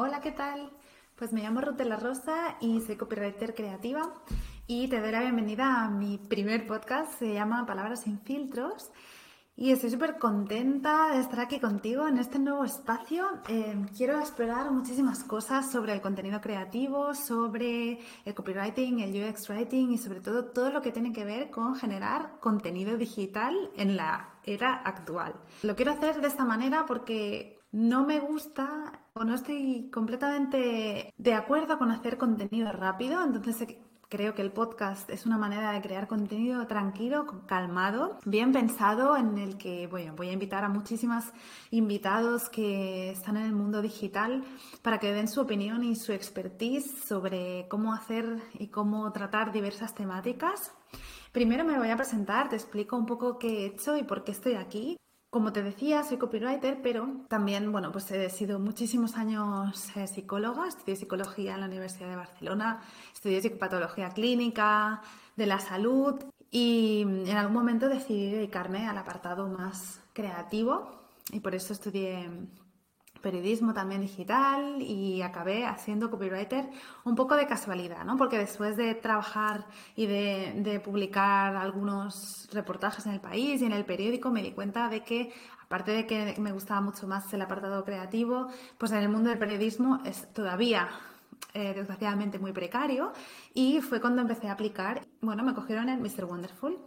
Hola, ¿qué tal? Pues me llamo Ruth de la Rosa y soy copywriter creativa y te doy la bienvenida a mi primer podcast, se llama Palabras sin filtros. Y estoy súper contenta de estar aquí contigo en este nuevo espacio. Eh, quiero explorar muchísimas cosas sobre el contenido creativo, sobre el copywriting, el UX writing y sobre todo todo lo que tiene que ver con generar contenido digital en la era actual. Lo quiero hacer de esta manera porque no me gusta no estoy completamente de acuerdo con hacer contenido rápido, entonces creo que el podcast es una manera de crear contenido tranquilo, calmado, bien pensado, en el que voy a invitar a muchísimos invitados que están en el mundo digital para que den su opinión y su expertise sobre cómo hacer y cómo tratar diversas temáticas. Primero me voy a presentar, te explico un poco qué he hecho y por qué estoy aquí. Como te decía, soy copywriter, pero también, bueno, pues he sido muchísimos años eh, psicóloga, estudié psicología en la Universidad de Barcelona, estudié psicopatología clínica, de la salud. Y en algún momento decidí dedicarme al apartado más creativo y por eso estudié periodismo también digital y acabé haciendo copywriter un poco de casualidad, ¿no? Porque después de trabajar y de, publicar algunos reportajes en el país y en el periódico me di cuenta de que aparte de que me gustaba mucho más el apartado creativo, pues en el mundo del periodismo es todavía eh, desgraciadamente muy precario y fue cuando empecé a aplicar, bueno, me cogieron en Mr. Wonderful.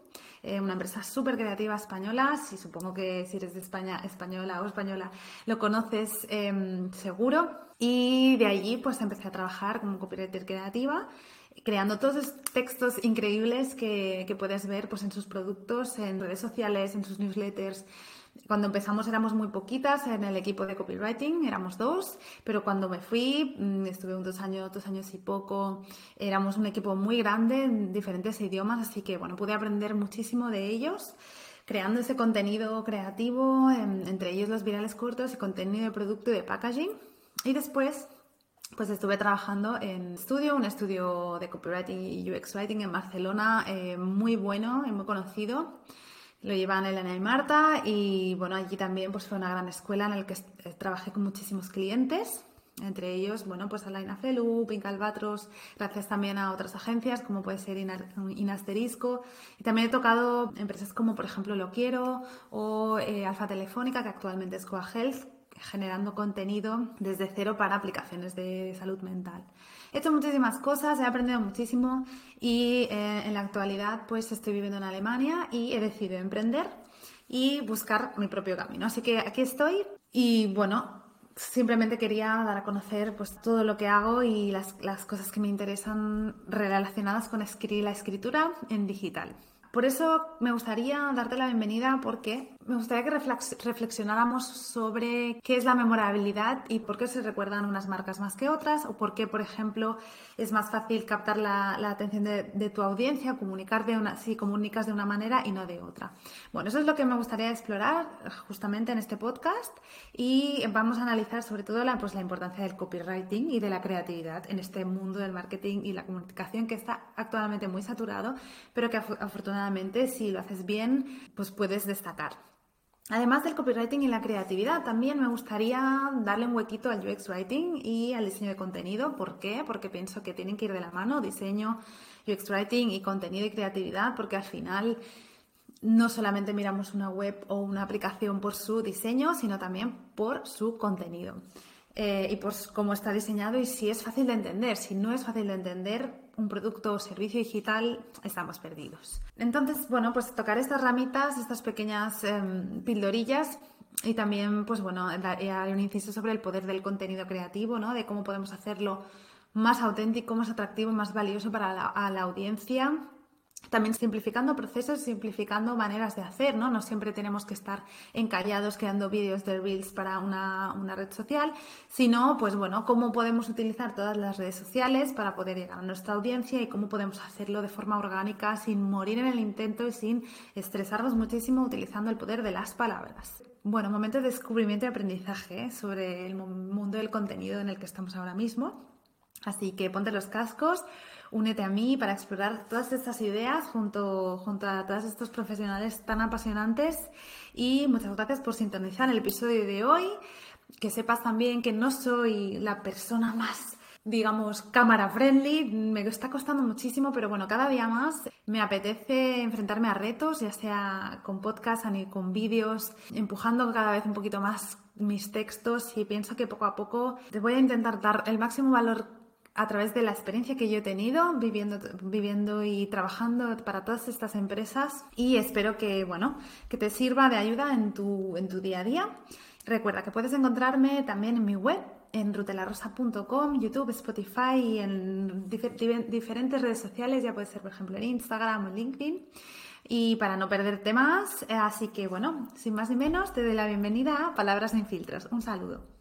Eh, una empresa súper creativa española, si supongo que si eres de España, española o española, lo conoces em, seguro. Y de allí pues empecé a trabajar como copywriter creativa creando todos esos textos increíbles que, que, puedes ver pues, en sus productos, en redes sociales, en sus newsletters, cuando empezamos éramos muy poquitas en el equipo de copywriting, éramos dos, pero cuando me fui, mm, estuve un dos años, dos años y poco, éramos un equipo muy grande en diferentes idiomas, así que bueno, pude aprender muchísimo de ellos creando ese contenido creativo, entre ellos los virales cortos y contenido de producto y de packaging. Y después, pues estuve trabajando en estudio, un estudio de copywriting y UX writing en Barcelona, eh, muy bueno y muy conocido. Lo llevan Elena y Marta y bueno, allí también pues fue una gran escuela en la que eh, trabajé con muchísimos clientes, entre ellos, bueno, pues Alaina Felu, Pink Albatros, gracias también a otras agencias como puede ser Inasterisco. Y también he tocado empresas como por ejemplo Lo Quiero o eh, Alfa Telefónica, que actualmente es Coa Health, generando contenido desde cero para aplicaciones de salud mental. He hecho muchísimas cosas, he aprendido muchísimo y eh, en la actualidad pues estoy viviendo en Alemania y he decidido emprender y buscar mi propio camino. Así que aquí estoy y bueno, simplemente quería dar a conocer pues todo lo que hago y las, las cosas que me interesan relacionadas con escribir la escritura en digital. Por eso me gustaría darte la bienvenida porque me gustaría que reflexionáramos sobre qué es la memorabilidad y por qué se recuerdan unas marcas más que otras o por qué, por ejemplo, es más fácil captar la, atención de, tu audiencia, comunicar de una, si comunicas de una manera y no de otra. Bueno, eso es lo que me gustaría explorar justamente en este podcast y vamos a analizar sobre todo la, pues, la importancia del copywriting y de la creatividad en este mundo del marketing y la comunicación que está actualmente muy saturado, pero que afortunadamente si lo haces bien, pues puedes destacar. Además del copywriting y la creatividad, también me gustaría darle un huequito al UX writing y al diseño de contenido. ¿Por qué? Porque pienso que tienen que ir de la mano diseño, UX writing y contenido y creatividad, porque al final no solamente miramos una web o una aplicación por su diseño, sino también por su contenido. Eh, y por cómo está diseñado y si es fácil de entender. Si no es fácil de entender un producto o servicio digital, estamos perdidos. Entonces, bueno, pues tocar estas ramitas, estas pequeñas em, pildorillas y también, pues bueno, haré un inciso sobre el poder del contenido creativo, ¿no? De cómo podemos hacerlo más auténtico, más atractivo, más valioso para la audiencia también simplificando procesos, simplificando maneras de hacer, ¿no? No siempre tenemos que estar encallados creando vídeos de Reels para una, red social, sino, pues bueno, cómo podemos utilizar todas las redes sociales para poder llegar a nuestra audiencia y cómo podemos hacerlo de forma orgánica, sin morir en el intento y sin estresarnos muchísimo utilizando el poder de las palabras. Bueno, momento de descubrimiento y aprendizaje sobre el mundo del contenido en el que estamos ahora mismo. Así que ponte los cascos, únete a mí para explorar todas estas ideas junto, junto a todos estos profesionales tan apasionantes y muchas gracias por sintonizar el episodio de hoy. que sepas también que no soy la persona más digamos, cámara friendly. Me está costando muchísimo, pero bueno, cada día más me apetece enfrentarme a retos, ya sea con podcast, con vídeos, empujando cada vez un poquito más mis textos y pienso que poco a poco te voy a intentar dar el máximo valor a través de la experiencia que yo he tenido viviendo, viviendo y trabajando para todas estas empresas y espero que, bueno, que te sirva de ayuda en tu, en tu día a día. Recuerda que puedes encontrarme también en mi web en rutelarosa.com, YouTube, Spotify y en diferentes redes sociales, ya puede ser por ejemplo en Instagram o en LinkedIn. Y para no perder temas, así que bueno, sin más ni menos, te doy la bienvenida a Palabras sin filtros. Un saludo.